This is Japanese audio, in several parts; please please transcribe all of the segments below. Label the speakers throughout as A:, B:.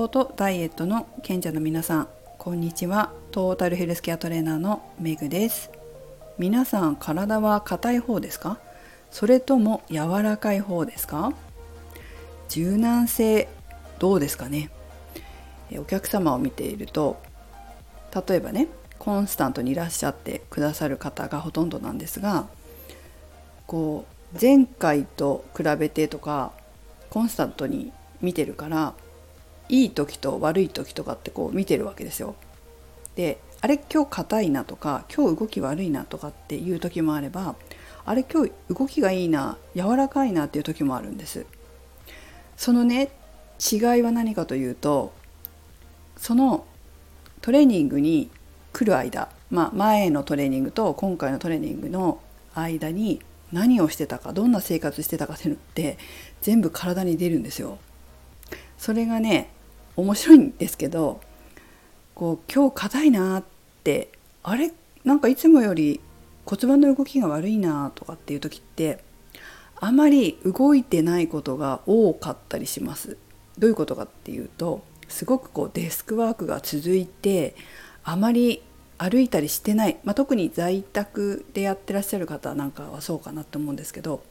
A: 康とダイエットの賢者の皆さんこんにちは。トータルヘルスケアトレーナーのメグです。皆さん体は硬い方ですか？それとも柔らかい方ですか？柔軟性どうですかね？お客様を見ていると例えばねコンスタントにいらっしゃってくださる方がほとんどなんですがこう前回と比べてとかコンスタントに見てるからいい時と悪い時とかってこう見てるわけですよ。であれ今日硬いなとか今日動き悪いなとかっていう時もあればあれ今日動きがいいな柔らかいなっていう時もあるんです。そのね違いは何かというとそのトレーニングに来る間、まあ、前のトレーニングと今回のトレーニングの間に何をしてたかどんな生活してたかっていうのって全部体に出るんですよ。それがね面白いんですけどこう今日硬いなってあれ？なんかいつもより骨盤の動きが悪いなとかっていう時ってあまり動いてないことが多かったりします。どういうことかっていうとすごくこうデスクワークが続いてあまり歩いたりしてない、まあ、特に在宅でやってらっしゃる方なんかはそうかなと思うんですけど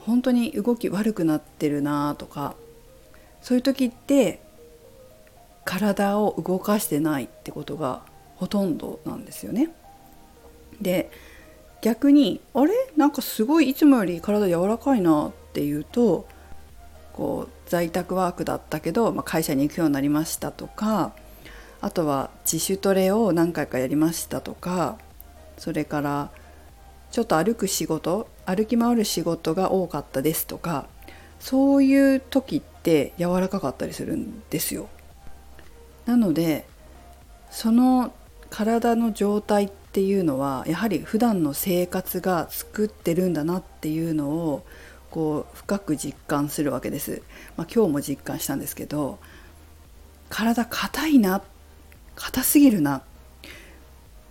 A: 本当に動き悪くなってるなとかそういう時って体を動かしてないってことがほとんどなんですよね。で逆にあれ？なんかすごいいつもより体柔らかいなっていうとこう在宅ワークだったけど、まあ、会社に行くようになりましたとかあとは自主トレを何回かやりましたとかそれからちょっと歩く仕事歩き回る仕事が多かったですとかそういう時って柔らかかったりするんですよ。なのでその体の状態っていうのはやはり普段の生活が作ってるんだなっていうのをこう深く実感するわけです。まあ、今日も実感したんですけど体硬いな硬すぎるな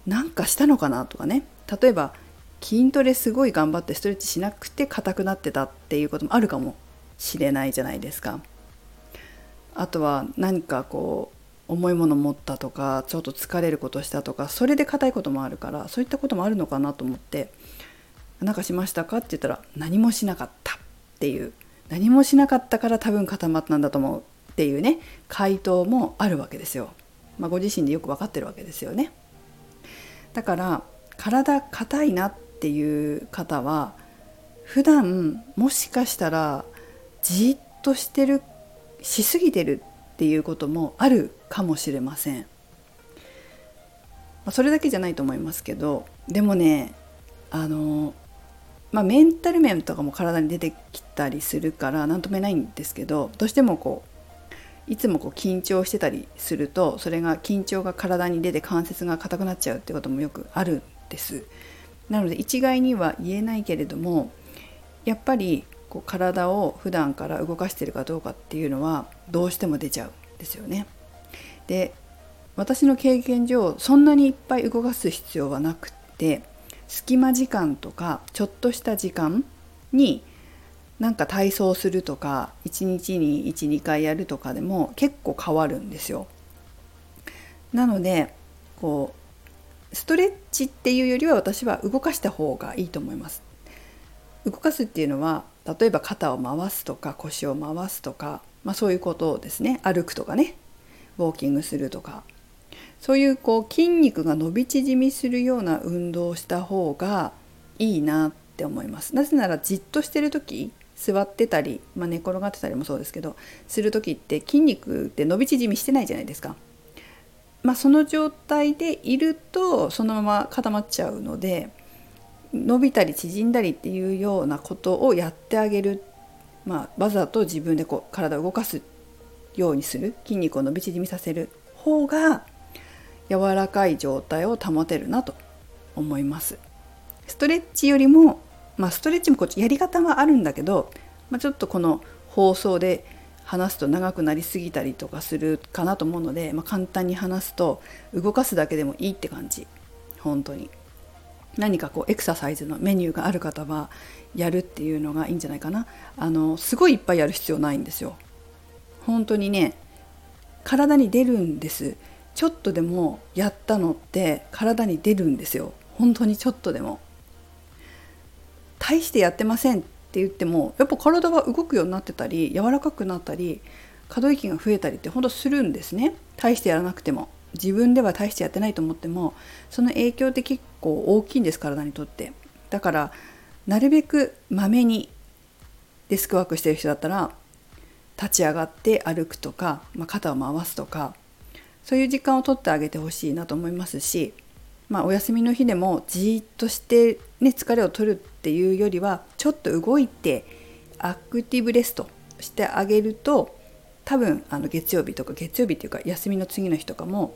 A: なんかしたのかなとかね例えば筋トレすごい頑張ってストレッチしなくて硬くなってたっていうこともあるかもしれないじゃないですか。あとは何かこう重いもの持ったとかちょっと疲れることしたとかそれで硬いこともあるからそういったこともあるのかなと思って「何かしましたか?」って言ったら「何もしなかった」っていう何もしなかったから多分固まったんだと思うっていうね回答もあるわけですよ。まあ、ご自身でよく分かってるわけですよね。だから体硬いなっていう方は普段もしかしたらじっとしてるしすぎてるっていうこともあるかもしれません。まあ、それだけじゃないと思いますけどでもねあのまあ、メンタル面とかも体に出てきたりするから何とも言えないんですけどどうしてもこういつもこう緊張してたりするとそれが緊張が体に出て関節が硬くなっちゃうってこともよくあるんです。なので一概には言えないけれどもやっぱりこう体を普段から動かしてるかどうかっていうのはどうしても出ちゃうんですよね。で私の経験上そんなにいっぱい動かす必要はなくって隙間時間とかちょっとした時間になんか体操するとか1日に12回やるとかでも結構変わるんですよ。なのでこうストレッチっていうよりは私は動かした方がいいと思います。動かすっていうのは例えば肩を回すとか腰を回すとか、まあ、そういうことをですね歩くとかねウォーキングするとかそういうこう筋肉が伸び縮みするような運動をした方がいいなって思います。なぜならじっとしてる時座ってたり、まあ、寝転がってたりもそうですけどする時って筋肉って伸び縮みしてないじゃないですか。まあ、その状態でいるとそのまま固まっちゃうので伸びたり縮んだりっていうようなことをやってあげる、まあ、わざと自分でこう体を動かすようにする。筋肉を伸び縮みさせる方が柔らかい状態を保てるなと思います。ストレッチよりも、まあ、ストレッチもこっちやり方はあるんだけど、まあ、ちょっとこの放送で話すと長くなりすぎたりとかするかなと思うので、まあ、簡単に話すと動かすだけでもいいって感じ。本当に。何かこうエクササイズのメニューがある方はやるっていうのがいいんじゃないかな。あのすごいいっぱいやる必要ないんですよ。本当にね体に出るんです。ちょっとでもやったのって体に出るんですよ。本当にちょっとでも。大してやってませんって言ってもやっぱ体が動くようになってたり柔らかくなったり可動域が増えたりって本当するんですね。大してやらなくても。自分では大してやってないと思ってもその影響って結構大きいんです体にとって。だからなるべくまめにデスクワークしてる人だったら立ち上がって歩くとか、まあ、肩を回すとかそういう時間を取ってあげてほしいなと思いますし、まあ、お休みの日でもじーっとして、ね、疲れを取るっていうよりはちょっと動いてアクティブレストしてあげると多分あの月曜日とか月曜日っていうか休みの次の日とかも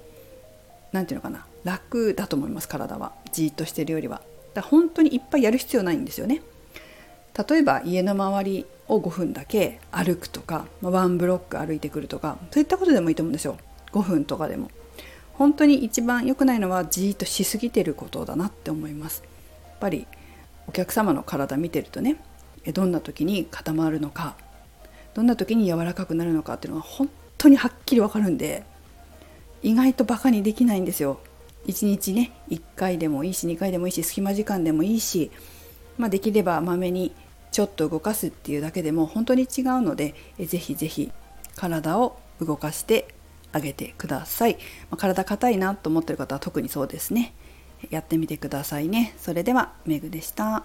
A: 何て言うのかな楽だと思います体はじーっとしてるよりは。だ本当にいっぱいやる必要ないんですよね。例えば家の周りを5分だけ歩くとか、まワンブロック歩いてくるとかそういったことでもいいと思うんですよ5分とかでも本当に一番良くないのはじーっとしすぎてることだなって思いますやっぱりお客様の体見てるとねどんな時に固まるのかどんな時に柔らかくなるのかっていうのが本当にはっきりわかるんで意外とバカにできないんですよ。1日ね1回でもいいし2回でもいいし隙間時間でもいいし、まあ、できればまめにちょっと動かすっていうだけでも本当に違うのでぜひぜひ体を動かしてあげてください、まあ、体硬いなと思ってる方は特にそうですね。やってみてくださいね。それではメグでした。